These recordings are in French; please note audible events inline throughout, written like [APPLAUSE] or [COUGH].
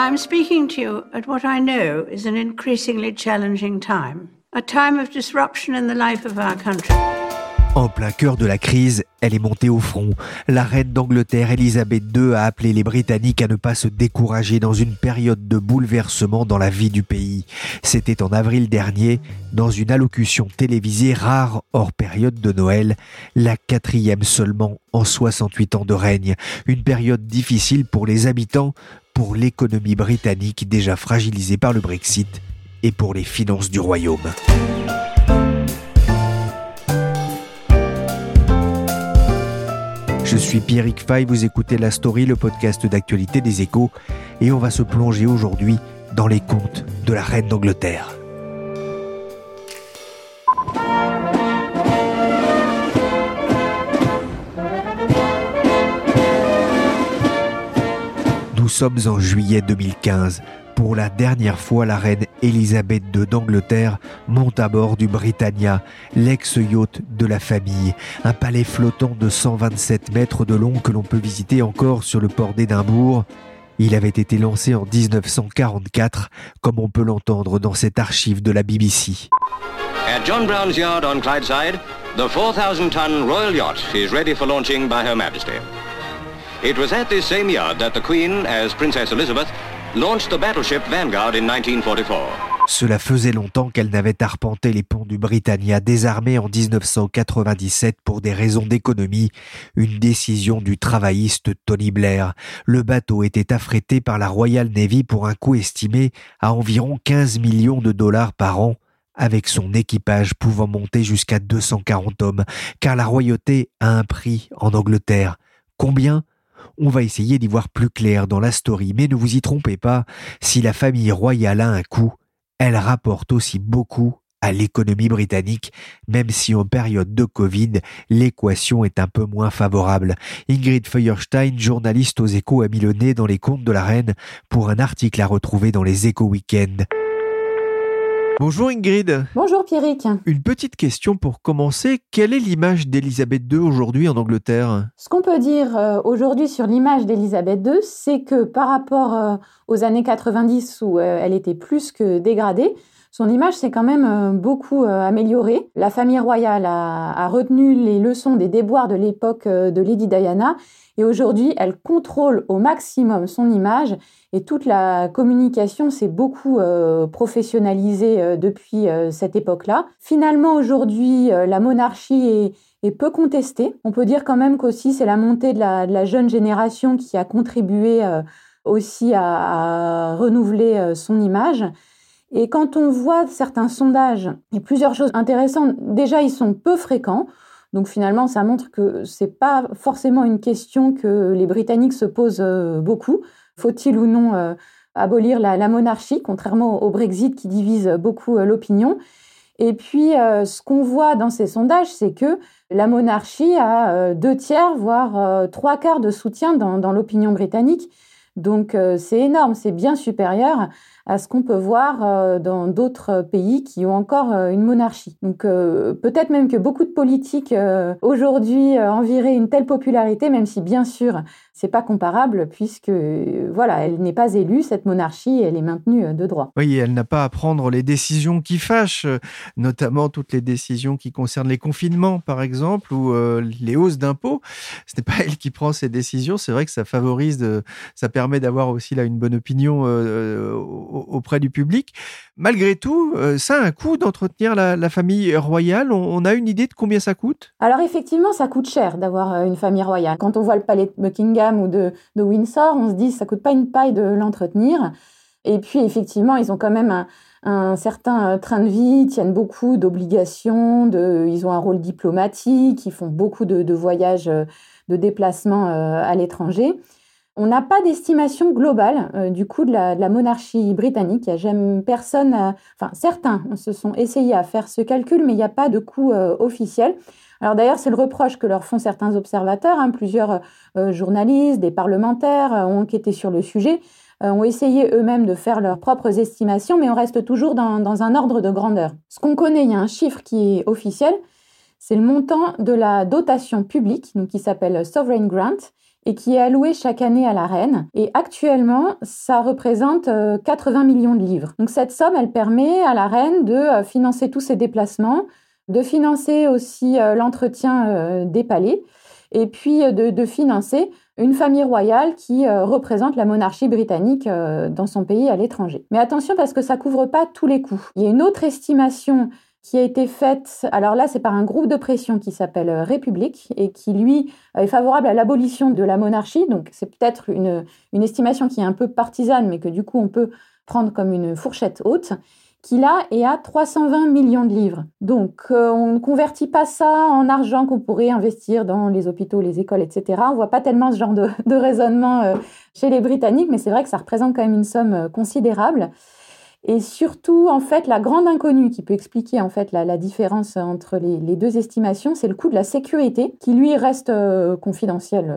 I'm speaking to you at what I know is an increasingly challenging time, a time of disruption in the life of our country. En plein cœur de la crise, elle est montée au front. La reine d'Angleterre, Elisabeth II, a appelé les Britanniques à ne pas se décourager dans une période de bouleversement dans la vie du pays. C'était en avril dernier, dans une allocution télévisée rare hors période de Noël, la quatrième seulement en 68 ans de règne. Une période difficile pour les habitants, pour l'économie britannique déjà fragilisée par le Brexit et pour les finances du royaume. Je suis Pierrick Fay, vous écoutez La Story, le podcast d'actualité des échos, et on va se plonger aujourd'hui dans les contes de la reine d'Angleterre. Sommes en juillet 2015. Pour la dernière fois, la reine Elisabeth II d'Angleterre monte à bord du Britannia, l'ex-yacht de la famille, un palais flottant de 127 mètres de long que l'on peut visiter encore sur le port d'Édimbourg. Il avait été lancé en 1944, comme on peut l'entendre dans cette archive de la BBC. At John Brown's yard on Clydeside, the 4,000-ton Royal Yacht is ready for launching by Her Majesty. It was at this same yard that the Queen, as Princess Elizabeth, launched the battleship Vanguard in 1944. Cela faisait longtemps qu'elle n'avait arpenté les ponts du Britannia, désarmé en 1997 pour des raisons d'économie, une décision du travailliste Tony Blair. Le bateau était affrété par la Royal Navy pour un coût estimé à environ 15 millions de dollars par an, avec son équipage pouvant monter jusqu'à 240 hommes, car la royauté a un prix en Angleterre. Combien? On va essayer d'y voir plus clair dans la story, mais ne vous y trompez pas, si la famille royale a un coût, elle rapporte aussi beaucoup à l'économie britannique, même si en période de Covid, l'équation est un peu moins favorable. Ingrid Feuerstein, journaliste aux échos, a mis le dans les comptes de la reine pour un article à retrouver dans les échos week-end. Bonjour Ingrid. Bonjour Pierrick. Une petite question pour commencer. Quelle est l'image d'Elisabeth II aujourd'hui en Angleterre? Ce qu'on peut dire euh, aujourd'hui sur l'image d'Elisabeth II, c'est que par rapport euh, aux années 90 où euh, elle était plus que dégradée, son image s'est quand même beaucoup améliorée. La famille royale a, retenu les leçons des déboires de l'époque de Lady Diana et aujourd'hui elle contrôle au maximum son image et toute la communication s'est beaucoup euh, professionnalisée euh, depuis euh, cette époque-là. Finalement, aujourd'hui, la monarchie est, peu contestée. On peut dire quand même qu'aussi c'est la montée de la, jeune génération qui a contribué aussi à renouveler son image. Et quand on voit certains sondages, il y a plusieurs choses intéressantes. Déjà, ils sont peu fréquents. Donc finalement, ça montre que c'est pas forcément une question que les Britanniques se posent beaucoup. Faut-il ou non euh, abolir la, monarchie, contrairement au Brexit qui divise beaucoup euh, l'opinion? Et puis, euh, ce qu'on voit dans ces sondages, c'est que la monarchie a deux tiers, voire trois quarts de soutien dans l'opinion britannique. Donc c'est énorme, c'est bien supérieur à ce qu'on peut voir euh, dans d'autres pays qui ont encore euh, une monarchie. Donc euh, peut-être même que beaucoup de politiques aujourd'hui enviraient une telle popularité, même si bien sûr c'est pas comparable puisque voilà, elle n'est pas élue cette monarchie, elle est maintenue de droit. Oui, elle n'a pas à prendre les décisions qui fâchent, notamment toutes les décisions qui concernent les confinements par exemple ou les hausses d'impôts. Ce n'est pas elle qui prend ces décisions. C'est vrai que ça favorise, ça permet d'avoir aussi là une bonne opinion auprès du public. Malgré tout, euh, ça a un coût d'entretenir la, famille royale. On, a une idée de combien ça coûte? Alors effectivement, ça coûte cher d'avoir euh, une famille royale. Quand on voit le palais de Buckingham ou de, Windsor, on se dit ça coûte pas une paille de l'entretenir. Et puis effectivement, ils ont quand même un, certain euh, train de vie, tiennent beaucoup d'obligations, de, ils ont un rôle diplomatique, ils font beaucoup de, de voyages de déplacement à l'étranger. On n'a pas d'estimation globale du coût de la, monarchie britannique. A jamais personne, enfin certains se sont essayés à faire ce calcul, mais il n'y a pas de coût officiel. Alors d'ailleurs, c'est le reproche que leur font certains observateurs. Hein. Plusieurs journalistes, des parlementaires ont enquêté sur le sujet. Euh, ont essayé eux-mêmes de faire leurs propres estimations, mais on reste toujours dans, un ordre de grandeur. Ce qu'on connaît, il y a un chiffre qui est officiel, c'est le montant de la dotation publique, donc qui s'appelle Sovereign Grant, et qui est alloué chaque année à la reine. Et actuellement, ça représente 80 euh, millions de livres. Donc cette somme, elle permet à la reine de euh, financer tous ses déplacements, de financer aussi l'entretien des palais, et puis de, financer une famille royale qui euh, représente la monarchie britannique euh, dans son pays à l'étranger. Mais attention parce que ça couvre pas tous les coûts. Il y a une autre estimation qui a été faite, alors là c'est par un groupe de pression qui s'appelle euh, République et qui lui est favorable à l'abolition de la monarchie, donc c'est peut-être une, estimation qui est un peu partisane mais que du coup on peut prendre comme une fourchette haute qui là est à 320 millions de livres. Donc euh, on ne convertit pas ça en argent qu'on pourrait investir dans les hôpitaux, les écoles, etc. On voit pas tellement ce genre de, raisonnement euh, chez les Britanniques, mais c'est vrai que ça représente quand même une somme euh, considérable. Et surtout, en fait, la grande inconnue qui peut expliquer en fait la, différence entre les, deux estimations, c'est le coût de la sécurité, qui lui reste confidentiel,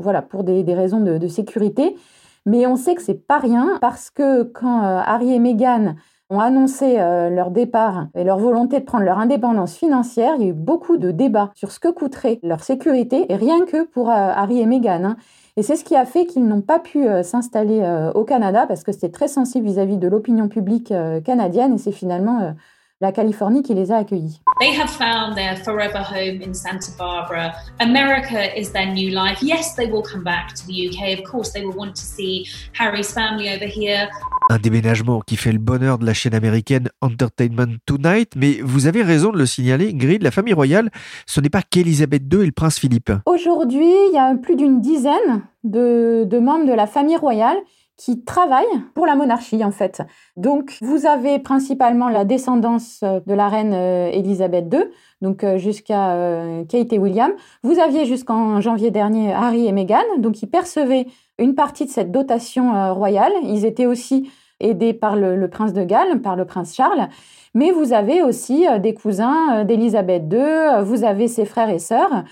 voilà, pour des, raisons de, sécurité. Mais on sait que c'est pas rien parce que quand Harry et Meghan ont annoncé euh, leur départ et leur volonté de prendre leur indépendance financière, il y a eu beaucoup de débats sur ce que coûterait leur sécurité, et rien que pour euh, Harry et Meghan. Hein. Et c'est ce qui a fait qu'ils n'ont pas pu euh, s'installer au Canada parce que c'était très sensible vis-à-vis -vis de l'opinion publique canadienne. Et c'est finalement la Californie qui les a accueillis. They have found their forever home in Santa Barbara. America is their new life. Yes, they will come back to the UK. Of course, they will want to see Harry's family over here. Un déménagement qui fait le bonheur de la chaîne américaine Entertainment Tonight, mais vous avez raison de le signaler, Ingrid, la famille royale, ce n'est pas qu'Elisabeth II et le prince Philippe. Aujourd'hui, il y a plus d'une dizaine de, de membres de la famille royale qui travaillent pour la monarchie en fait. Donc vous avez principalement la descendance euh, de la reine Elisabeth II, donc euh, jusqu'à euh, Kate et William. Vous aviez jusqu'en janvier dernier Harry et Meghan, donc ils percevaient une partie de cette dotation royale. Ils étaient aussi aidés par le, prince de Galles, par le prince Charles. Mais vous avez aussi des cousins d'Elisabeth II, vous avez ses frères et sœurs.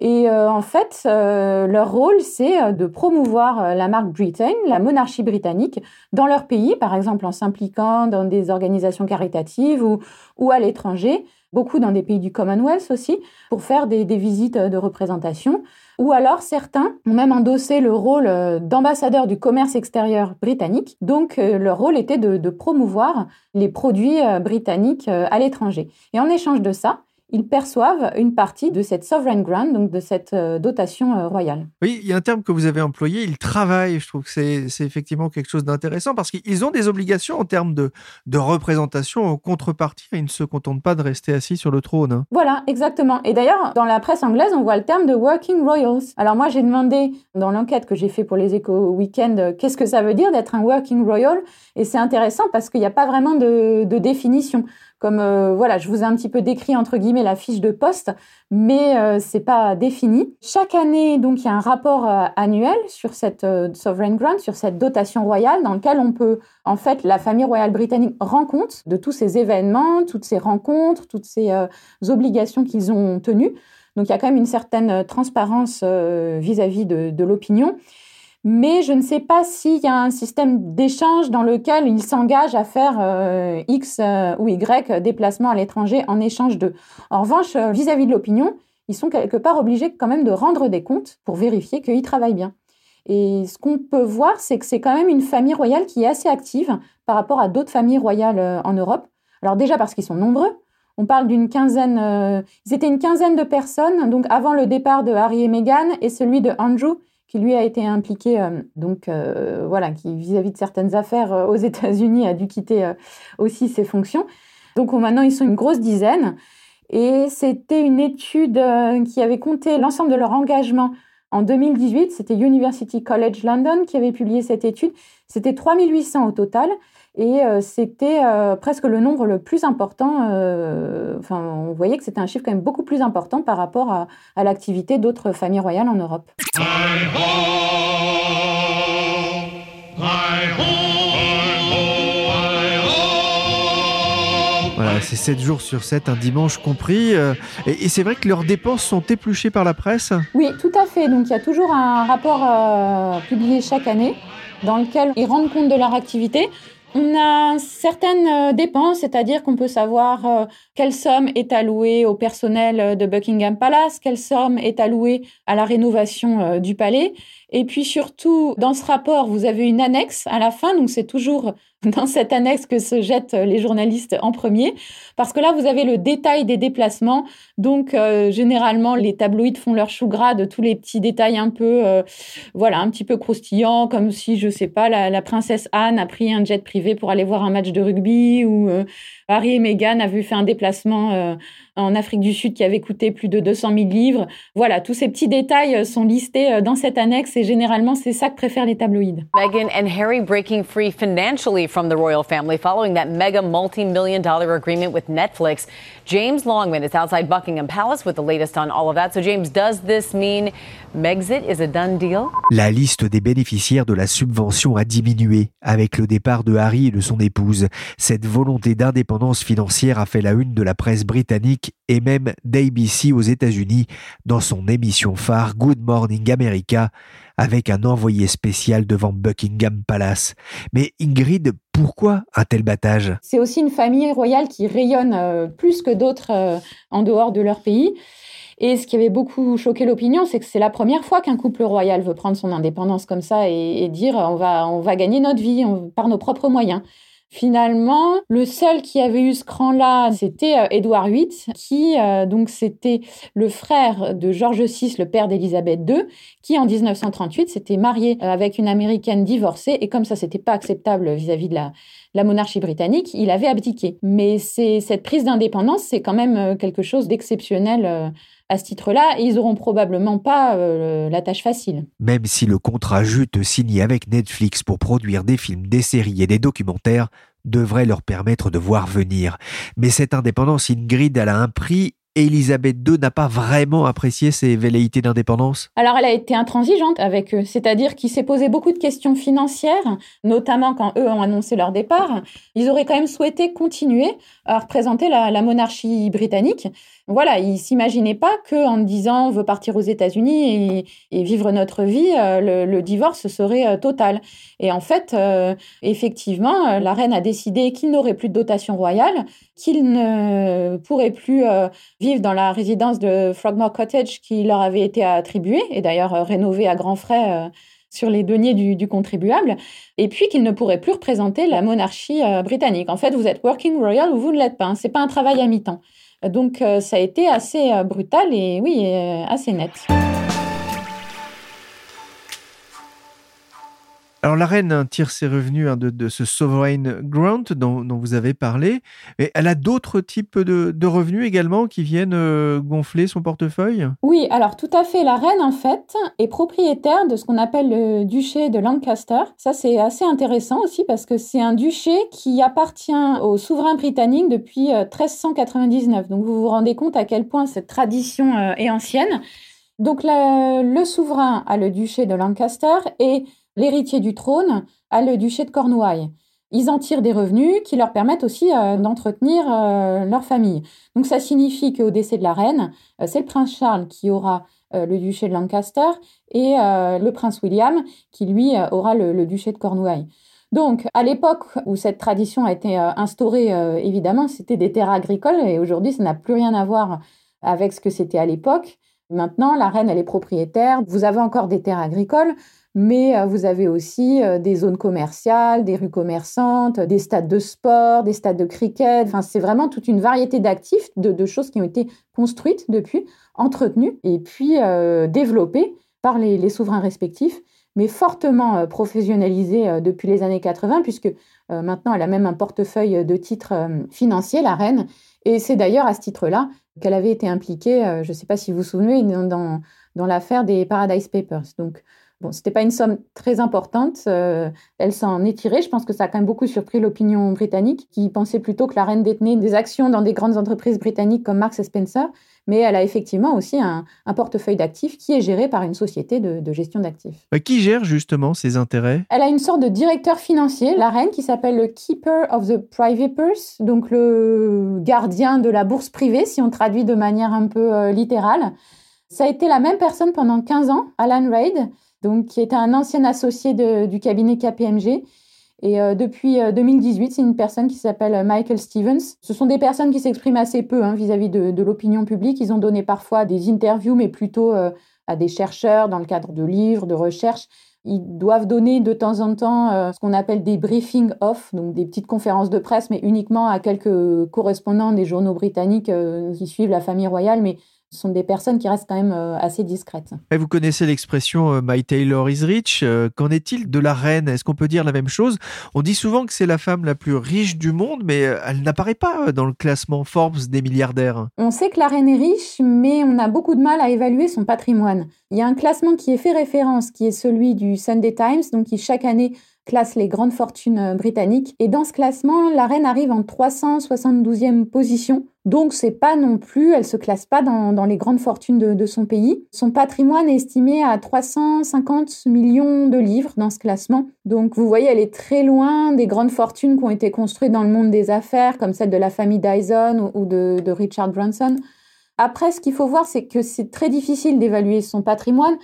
Et euh, en fait, euh, leur rôle, c'est euh, de promouvoir la marque Britain, la monarchie britannique, dans leur pays, par exemple en s'impliquant dans des organisations caritatives ou, à l'étranger, beaucoup dans des pays du Commonwealth aussi, pour faire des, visites de représentation. Ou alors certains ont même endossé le rôle d'ambassadeur du commerce extérieur britannique. Donc leur rôle était de promouvoir les produits britanniques à l'étranger. Et en échange de ça, ils perçoivent une partie de cette sovereign grant, donc de cette euh, dotation euh, royale. Oui, il y a un terme que vous avez employé, ils travaillent. Je trouve que c'est effectivement quelque chose d'intéressant parce qu'ils ont des obligations en termes de, de représentation en contrepartie. Ils ne se contentent pas de rester assis sur le trône. Hein. Voilà, exactement. Et d'ailleurs, dans la presse anglaise, on voit le terme de working royals. Alors moi, j'ai demandé dans l'enquête que j'ai fait pour les éco week-end, euh, qu'est-ce que ça veut dire d'être un working royal? Et c'est intéressant parce qu'il n'y a pas vraiment de, de définition comme euh, voilà, je vous ai un petit peu décrit entre guillemets la fiche de poste, mais euh, c'est pas défini. Chaque année, donc, il y a un rapport euh, annuel sur cette sovereign grant, sur cette dotation royale, dans lequel on peut, en fait, la famille royale britannique rend compte de tous ces événements, toutes ces rencontres, toutes ces obligations qu'ils ont tenues. Donc, il y a quand même une certaine transparence vis-à-vis de l'opinion mais je ne sais pas s'il y a un système d'échange dans lequel ils s'engagent à faire euh, X euh, ou Y déplacements à l'étranger en échange de. En revanche, euh, vis-à-vis de l'opinion, ils sont quelque part obligés quand même de rendre des comptes pour vérifier qu'ils travaillent bien. Et ce qu'on peut voir, c'est que c'est quand même une famille royale qui est assez active par rapport à d'autres familles royales en Europe. Alors déjà parce qu'ils sont nombreux. On parle d'une quinzaine, ils étaient une quinzaine de personnes, donc avant le départ de Harry et Meghan et celui de Andrew, qui lui a été impliqué, euh, donc euh, voilà, qui vis-à-vis de certaines affaires euh, aux [LAUGHS] États-Unis a dû quitter aussi ses fonctions. Donc maintenant ils sont une grosse dizaine. Et c'était une étude qui avait compté l'ensemble de leur engagement En 2018, c'était University College London qui avait publié cette étude. C'était 3800 au total et euh, c'était euh, presque le nombre le plus important. Euh, enfin, on voyait que c'était un chiffre quand même beaucoup plus important par rapport à, à l'activité d'autres familles royales en Europe. Voilà, c'est 7 jours sur 7, un dimanche compris. Et, et c'est vrai que leurs dépenses sont épluchées par la presse? Oui, tout à fait. Donc il y a toujours un rapport euh, publié chaque année dans lequel ils rendent compte de leur activité. On a certaines euh, dépenses, c'est-à-dire qu'on peut savoir euh, quelle somme est allouée au personnel euh, de Buckingham Palace, quelle somme est allouée à la rénovation du palais. Et puis surtout, dans ce rapport, vous avez une annexe à la fin, donc c'est toujours dans cette annexe que se jettent les journalistes en premier, parce que là, vous avez le détail des déplacements. Donc, euh, généralement, les tabloïds font leur chou gras de tous les petits détails un peu, euh, voilà, un petit peu croustillants, comme si, je sais pas, la, princesse Anne a pris un jet privé pour aller voir un match de rugby, ou euh, Harry et Meghan avaient fait un déplacement euh, en Afrique du Sud qui avait coûté plus de 200 000 livres. Voilà, tous ces petits détails euh, sont listés euh, dans cette annexe et généralement, c'est ça que préfèrent les tabloïds. Meghan and Harry breaking free financially from the royal family following that mega multi-million dollar agreement with Netflix. James Longman is outside Buckingham Palace with the latest on all of that. So James, does this mean Megxit is a done deal? La liste des bénéficiaires de la subvention a diminué avec le départ de Harry et de son épouse. Cette volonté d'indépendance financière a fait la une de la presse britannique et même d'ABC aux États-Unis dans son émission phare Good Morning America avec un envoyé spécial devant Buckingham Palace. Mais Ingrid, pourquoi un tel battage? C'est aussi une famille royale qui rayonne euh, plus que d'autres euh, en dehors de leur pays. Et ce qui avait beaucoup choqué l'opinion, c'est que c'est la première fois qu'un couple royal veut prendre son indépendance comme ça et, dire on va, on va gagner notre vie par nos propres moyens. Finalement, le seul qui avait eu ce cran-là, c'était euh, Édouard VIII, qui euh, donc c'était le frère de George VI, le père d'Élisabeth II, qui en 1938 s'était marié euh, avec une américaine divorcée et comme ça c'était pas acceptable vis-à-vis de la, la monarchie britannique, il avait abdiqué. Mais c'est cette prise d'indépendance, c'est quand même quelque chose d'exceptionnel à ce titre-là, ils n'auront probablement pas euh, la tâche facile. Même si le contrat jute signé avec Netflix pour produire des films, des séries et des documentaires devrait leur permettre de voir venir. Mais cette indépendance, Ingrid, elle a un prix Élisabeth II n'a pas vraiment apprécié ses velléités d'indépendance Alors elle a été intransigeante avec eux, c'est-à-dire qu'il s'est posé beaucoup de questions financières, notamment quand eux ont annoncé leur départ. Ils auraient quand même souhaité continuer à représenter la, la monarchie britannique. Voilà, ils s'imaginaient pas que en disant on veut partir aux États-Unis et, vivre notre vie, euh, le, divorce serait euh, total. Et en fait, euh, effectivement, la reine a décidé qu'il n'aurait plus de dotation royale, qu'il ne pourrait plus vivre dans la résidence de Frogmore Cottage qui leur avait été attribuée et d'ailleurs rénovée à grands frais sur les deniers du, contribuable, et puis qu'il ne pourrait plus représenter la monarchie britannique. En fait, vous êtes working royal ou vous ne l'êtes pas. Hein. C'est pas un travail à mi-temps. Donc, euh, ça a été assez euh, brutal et oui, assez net. Alors la reine tire ses revenus hein, de, ce sovereign grant dont, vous avez parlé, et elle a d'autres types de, revenus également qui viennent euh, gonfler son portefeuille? Oui, alors tout à fait. La reine, en fait, est propriétaire de ce qu'on appelle le duché de Lancaster. Ça, c'est assez intéressant aussi parce que c'est un duché qui appartient au souverain britannique depuis 1399. Donc vous vous rendez compte à quel point cette tradition euh, est ancienne. Donc le souverain a le duché de Lancaster et l'héritier du trône a le duché de Cornouailles. Ils en tirent des revenus qui leur permettent aussi euh, d'entretenir euh, leur famille. Donc ça signifie qu'au décès de la reine, euh, c'est le prince Charles qui aura le duché de Lancaster et le prince William qui lui aura le, duché de Cornouailles. Donc à l'époque où cette tradition a été instaurée, évidemment, c'était des terres agricoles et aujourd'hui ça n'a plus rien à voir avec ce que c'était à l'époque. Maintenant, la reine, elle est propriétaire. Vous avez encore des terres agricoles, mais euh, vous avez aussi euh, des zones commerciales, des rues commerçantes, des stades de sport, des stades de cricket. Enfin, c'est vraiment toute une variété d'actifs, de, choses qui ont été construites depuis, entretenues et puis euh, développées par les, les, souverains respectifs, mais fortement professionnalisées depuis les années 80, puisque euh, maintenant elle a même un portefeuille de titres financiers, la reine. Et c'est d'ailleurs à ce titre-là qu'elle avait été impliquée, je ne sais pas si vous vous souvenez, dans, dans, l'affaire des Paradise Papers. Donc, bon, c'était pas une somme très importante. elle s'en est tirée. Je pense que ça a quand même beaucoup surpris l'opinion britannique, qui pensait plutôt que la reine détenait des actions dans des grandes entreprises britanniques comme Marks Spencer mais elle a effectivement aussi un, portefeuille d'actifs qui est géré par une société de, gestion d'actifs. Euh, qui gère justement ses intérêts? Elle a une sorte de directeur financier, la reine, qui s'appelle le Keeper of the Private Purse, donc le gardien de la bourse privée, si on traduit de manière un peu euh, littérale. Ça a été la même personne pendant 15 ans, Alan Reid, donc, qui était un ancien associé du cabinet KPMG et euh, depuis 2018, euh, c'est une personne qui s'appelle euh, Michael Stevens. Ce sont des personnes qui s'expriment assez peu hein, vis-à-vis de, l'opinion publique. Ils ont donné parfois des interviews, mais plutôt à des chercheurs dans le cadre de livres, de recherches. Ils doivent donner de temps en temps ce qu'on appelle des briefings off, donc des petites conférences de presse, mais uniquement à quelques correspondants des journaux britanniques qui suivent la famille royale. Mais ce sont des personnes qui restent quand même euh, assez discrètes. Et vous connaissez l'expression euh, My Taylor is rich. Euh, qu'en est-il de la reine? Est-ce qu'on peut dire la même chose? On dit souvent que c'est la femme la plus riche du monde, mais elle n'apparaît pas dans le classement Forbes des milliardaires. On sait que la reine est riche, mais on a beaucoup de mal à évaluer son patrimoine. Il y a un classement qui est fait référence, qui est celui du Sunday Times, donc qui chaque année classe les grandes fortunes britanniques. Et dans ce classement, la reine arrive en 372e position donc, c'est pas non plus, elle se classe pas dans, les grandes fortunes de, son pays. Son patrimoine est estimé à 350 millions de livres dans ce classement. Donc, vous voyez, elle est très loin des grandes fortunes qui ont été construites dans le monde des affaires, comme celle de la famille Dyson ou, de, de Richard Branson. Après, ce qu'il faut voir, c'est que c'est très difficile d'évaluer son patrimoine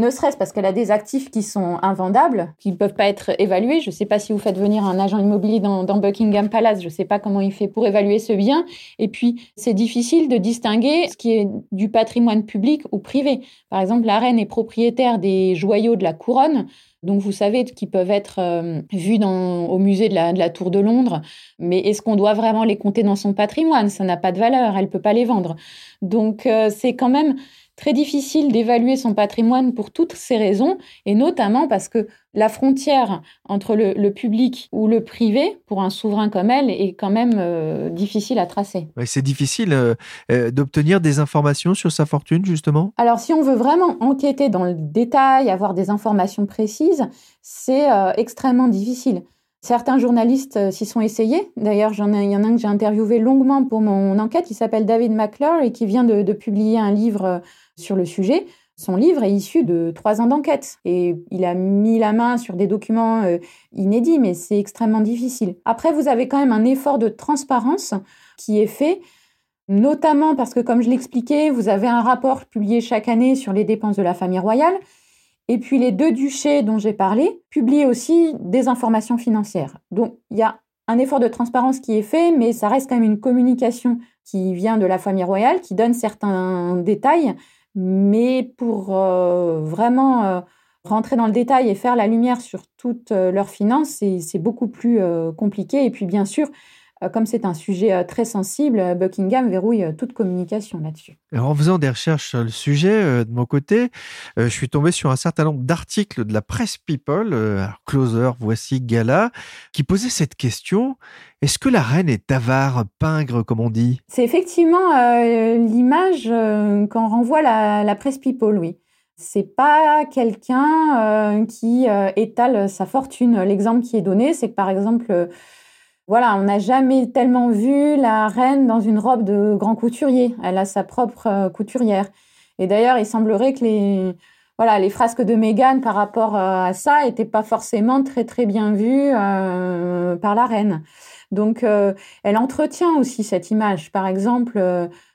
ne serait-ce parce qu'elle a des actifs qui sont invendables, qui ne peuvent pas être évalués. Je ne sais pas si vous faites venir un agent immobilier dans, Buckingham Palace, je ne sais pas comment il fait pour évaluer ce bien. Et puis, c'est difficile de distinguer ce qui est du patrimoine public ou privé. Par exemple, la reine est propriétaire des joyaux de la couronne. Donc, vous savez, qui peuvent être euh, vus au musée de la, Tour de Londres. Mais est-ce qu'on doit vraiment les compter dans son patrimoine? Ça n'a pas de valeur, elle ne peut pas les vendre. Donc, euh, c'est quand même très difficile d'évaluer son patrimoine pour toutes ces raisons, et notamment parce que la frontière entre le, public ou le privé, pour un souverain comme elle, est quand même euh, difficile à tracer. c'est difficile euh, euh, d'obtenir des informations sur sa fortune, justement? Alors, si on veut vraiment enquêter dans le détail, avoir des informations précises, c'est extrêmement difficile. Certains journalistes s'y sont essayés. D'ailleurs, il y en a un que j'ai interviewé longuement pour mon enquête. Il s'appelle David McClure et qui vient de, de publier un livre sur le sujet. Son livre est issu de trois ans d'enquête et il a mis la main sur des documents euh, inédits, mais c'est extrêmement difficile. Après, vous avez quand même un effort de transparence qui est fait, notamment parce que, comme je l'expliquais, vous avez un rapport publié chaque année sur les dépenses de la famille royale. Et puis les deux duchés dont j'ai parlé publient aussi des informations financières. Donc il y a un effort de transparence qui est fait, mais ça reste quand même une communication qui vient de la famille royale, qui donne certains détails mais pour euh, vraiment euh, rentrer dans le détail et faire la lumière sur toutes euh, leurs finances, c'est beaucoup plus compliqué. Et puis, bien sûr, comme c'est un sujet très sensible, Buckingham verrouille toute communication là-dessus. En faisant des recherches sur le sujet, de mon côté, je suis tombé sur un certain nombre d'articles de la presse People, Closer, Voici, Gala, qui posaient cette question. Est-ce que la reine est avare, pingre, comme on dit? C'est effectivement l'image qu'en renvoie la, la, presse People, oui. C'est pas quelqu'un qui étale sa fortune. L'exemple qui est donné, c'est que par exemple, voilà, on n'a jamais tellement vu la reine dans une robe de grand couturier. Elle a sa propre euh, couturière. Et d'ailleurs, il semblerait que les, voilà, les frasques de Meghan par rapport euh, à ça n'étaient pas forcément très très bien vues euh, par la reine. Donc, elle entretient aussi cette image. Par exemple,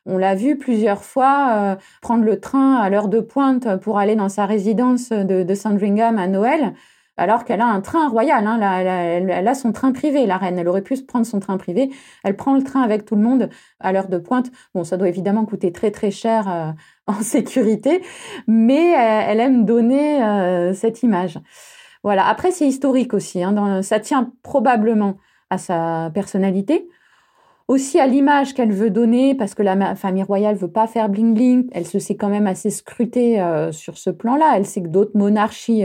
on l'a vu plusieurs fois prendre le train à l'heure de pointe pour aller dans sa résidence de, de Sandringham à Noël alors qu'elle a un train royal. Hein, elle, a son train privé, la reine. Elle aurait pu prendre son train privé. Elle prend le train avec tout le monde à l'heure de pointe. Bon, ça doit évidemment coûter très très cher euh, [LAUGHS] en sécurité, mais euh, elle aime donner euh, cette image. Voilà. Après, c'est historique aussi. Hein, ça tient probablement à sa personnalité aussi à l'image qu'elle veut donner, parce que la famille royale veut pas faire bling bling. Elle se sait quand même assez scrutée sur ce plan-là. Elle sait que d'autres monarchies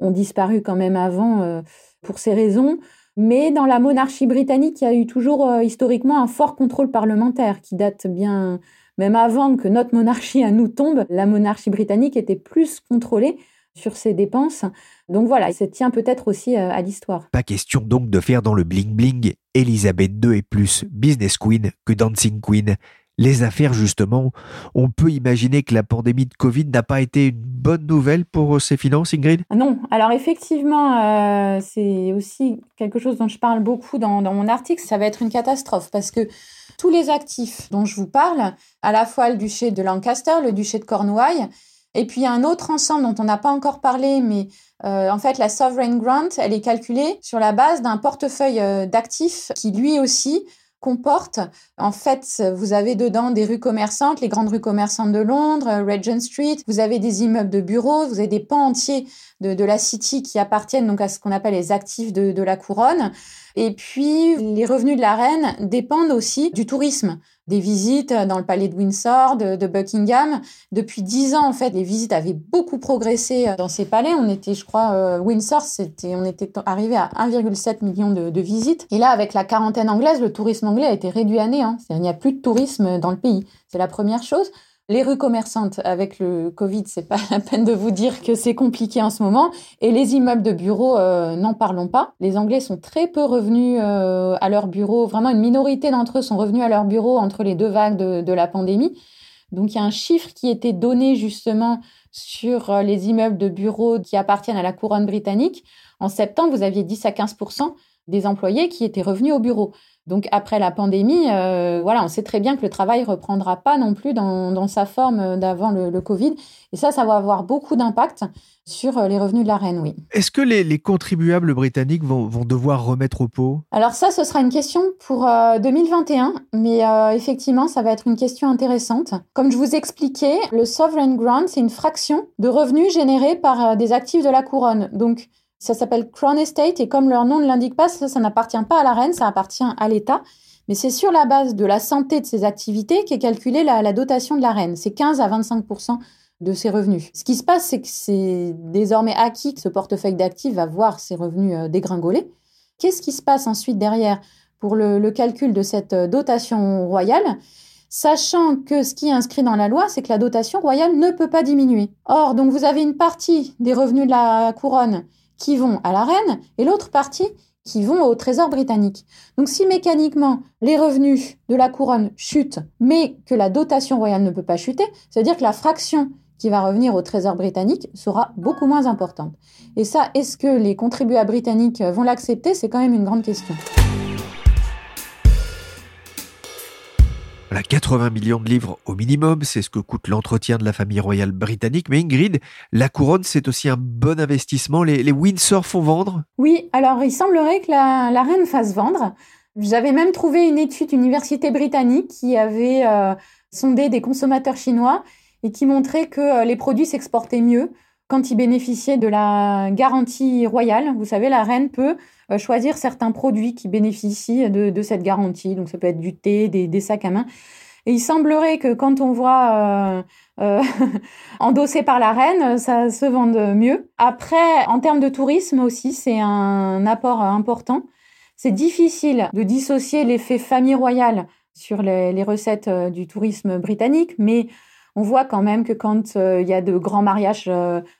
ont disparu quand même avant euh, pour ces raisons. Mais dans la monarchie britannique, il y a eu toujours euh, historiquement un fort contrôle parlementaire qui date bien même avant que notre monarchie à nous tombe, la monarchie britannique était plus contrôlée sur ses dépenses. Donc voilà, ça tient peut-être aussi euh, à l'histoire. Pas question donc de faire dans le bling-bling. Elisabeth II est plus business queen que dancing queen. Les affaires, justement, on peut imaginer que la pandémie de Covid n'a pas été une bonne nouvelle pour ses finances, Ingrid? Non, alors effectivement, euh, c'est aussi quelque chose dont je parle beaucoup dans, mon article, ça va être une catastrophe parce que tous les actifs dont je vous parle, à la fois le duché de Lancaster, le duché de Cornouailles, et puis un autre ensemble dont on n'a pas encore parlé, mais euh, en fait la sovereign grant, elle est calculée sur la base d'un portefeuille euh, d'actifs qui lui aussi comporte, en fait, vous avez dedans des rues commerçantes, les grandes rues commerçantes de Londres, Regent Street, vous avez des immeubles de bureaux, vous avez des pans entiers de, la City qui appartiennent donc à ce qu'on appelle les actifs de, la couronne. Et puis, les revenus de la reine dépendent aussi du tourisme des visites dans le palais de Windsor, de, Buckingham. Depuis dix ans, en fait, les visites avaient beaucoup progressé dans ces palais. On était, je crois, euh, Windsor, on était arrivé à 1,7 million de, visites. Et là, avec la quarantaine anglaise, le tourisme anglais a été réduit à néant. Il n'y a plus de tourisme dans le pays. C'est la première chose. Les rues commerçantes avec le Covid, c'est pas [LAUGHS] la peine de vous dire que c'est compliqué en ce moment. Et les immeubles de bureaux, euh, n'en parlons pas. Les Anglais sont très peu revenus euh, à leur bureau. Vraiment, une minorité d'entre eux sont revenus à leur bureau entre les deux vagues de, la pandémie. Donc, il y a un chiffre qui était donné justement sur euh, les immeubles de bureaux qui appartiennent à la couronne britannique. En septembre, vous aviez 10 à 15 des employés qui étaient revenus au bureau. Donc après la pandémie, euh, voilà, on sait très bien que le travail reprendra pas non plus dans, sa forme d'avant le, Covid. Et ça, ça va avoir beaucoup d'impact sur euh, les revenus de la reine, oui. Est-ce que les, contribuables britanniques vont, devoir remettre au pot? Alors ça, ce sera une question pour 2021, euh, mais effectivement, ça va être une question intéressante. Comme je vous expliquais, le Sovereign Grant, c'est une fraction de revenus générés par des actifs de la couronne. Donc ça s'appelle Crown Estate et comme leur nom ne l'indique pas, ça, n'appartient pas à la reine, ça appartient à l'État. Mais c'est sur la base de la santé de ses activités qu'est calculée la, dotation de la reine. C'est 15 à 25% de ses revenus. Ce qui se passe, c'est que c'est désormais acquis que ce portefeuille d'actifs va voir ses revenus euh, dégringoler. Qu'est-ce qui se passe ensuite derrière pour le, calcul de cette euh, dotation royale? Sachant que ce qui est inscrit dans la loi, c'est que la dotation royale ne peut pas diminuer. Or, donc vous avez une partie des revenus de la couronne qui vont à la reine et l'autre partie qui vont au trésor britannique. Donc si mécaniquement les revenus de la couronne chutent, mais que la dotation royale ne peut pas chuter, c'est-à-dire que la fraction qui va revenir au trésor britannique sera beaucoup moins importante. Et ça, est-ce que les contribuables britanniques vont l'accepter? C'est quand même une grande question. Voilà, 80 millions de livres au minimum, c'est ce que coûte l'entretien de la famille royale britannique. Mais Ingrid, la couronne, c'est aussi un bon investissement. Les, Windsor font vendre? Oui, alors il semblerait que la, reine fasse vendre. J'avais même trouvé une étude université britannique qui avait euh, sondé des consommateurs chinois et qui montrait que euh, les produits s'exportaient mieux quand ils bénéficiaient de la garantie royale. Vous savez, la reine peut choisir certains produits qui bénéficient de, cette garantie. Donc ça peut être du thé, des, sacs à main. Et il semblerait que quand on voit euh, euh, [LAUGHS] endossé par la reine, ça se vende mieux. Après, en termes de tourisme aussi, c'est un apport important. C'est difficile de dissocier l'effet famille royale sur les, recettes du tourisme britannique, mais on voit quand même que quand il y a de grands mariages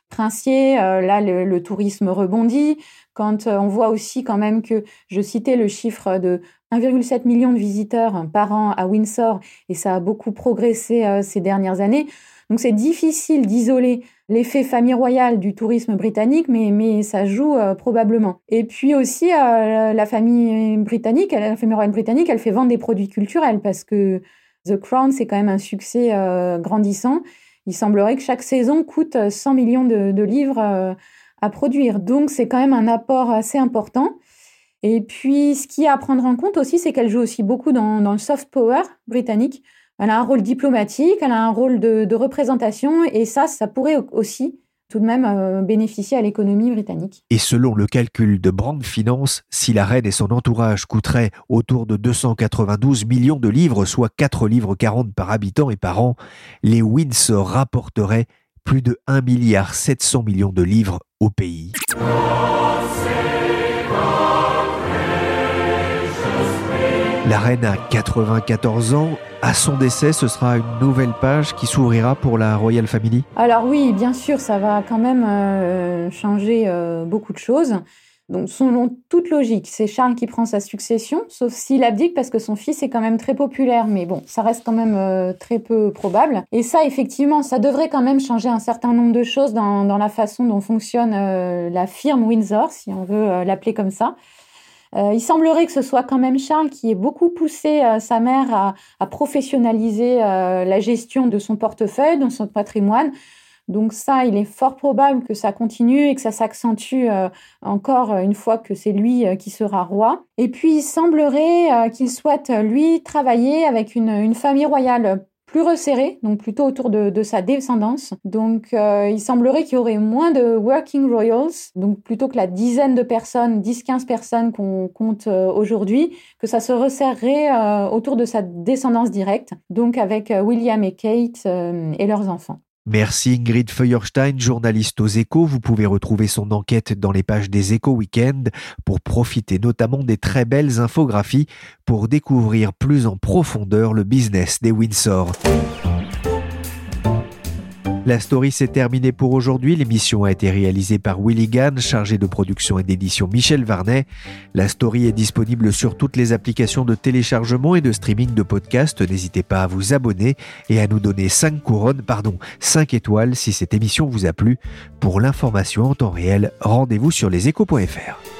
princiers, là, le, tourisme rebondit. Quand euh, on voit aussi quand même que je citais le chiffre de 1,7 million de visiteurs par an à Windsor et ça a beaucoup progressé euh, ces dernières années. Donc c'est difficile d'isoler l'effet famille royale du tourisme britannique, mais, mais ça joue euh, probablement. Et puis aussi, la famille britannique, la famille royale britannique, elle fait vendre des produits culturels parce que The Crown, c'est quand même un succès grandissant. Il semblerait que chaque saison coûte 100 millions de, livres à produire. Donc c'est quand même un apport assez important. Et puis ce qui est à prendre en compte aussi, c'est qu'elle joue aussi beaucoup dans, le soft power britannique. Elle a un rôle diplomatique, elle a un rôle de, représentation, et ça, ça pourrait aussi tout de même euh, bénéficier à l'économie britannique. Et selon le calcul de Brand Finance, si la reine et son entourage coûteraient autour de 292 millions de livres, soit 4 livres 40 par habitant et par an, les Windsor rapporteraient plus de 1 milliard 700 millions de livres au pays. La reine a 94 ans. À son décès, ce sera une nouvelle page qui s'ouvrira pour la Royal Family Alors oui, bien sûr, ça va quand même euh, changer euh, beaucoup de choses. Donc, selon toute logique, c'est Charles qui prend sa succession, sauf s'il abdique parce que son fils est quand même très populaire. Mais bon, ça reste quand même euh, très peu probable. Et ça, effectivement, ça devrait quand même changer un certain nombre de choses dans, dans la façon dont fonctionne la firme Windsor, si on veut l'appeler comme ça. Il semblerait que ce soit quand même Charles qui ait beaucoup poussé sa mère à, professionnaliser la gestion de son portefeuille, de son patrimoine, donc ça, il est fort probable que ça continue et que ça s'accentue euh, encore une fois que c'est lui euh, qui sera roi. Et puis, il semblerait euh, qu'il souhaite, lui, travailler avec une, famille royale plus resserrée, donc plutôt autour de, sa descendance. Donc, il semblerait qu'il y aurait moins de working royals, donc plutôt que la dizaine de personnes, 10-15 personnes qu'on compte aujourd'hui, que ça se resserrerait autour de sa descendance directe, donc avec William et Kate et leurs enfants. Merci Ingrid Feuerstein, journaliste aux échos. Vous pouvez retrouver son enquête dans les pages des échos week-end pour profiter notamment des très belles infographies pour découvrir plus en profondeur le business des Windsor. La story s'est terminée pour aujourd'hui. L'émission a été réalisée par Willy Gann, chargé de production et d'édition Michel Varnet. La story est disponible sur toutes les applications de téléchargement et de streaming de podcasts. N'hésitez pas à vous abonner et à nous donner 5 couronnes, pardon, 5 étoiles si cette émission vous a plu. Pour l'information en temps réel, rendez-vous sur leséchos.fr.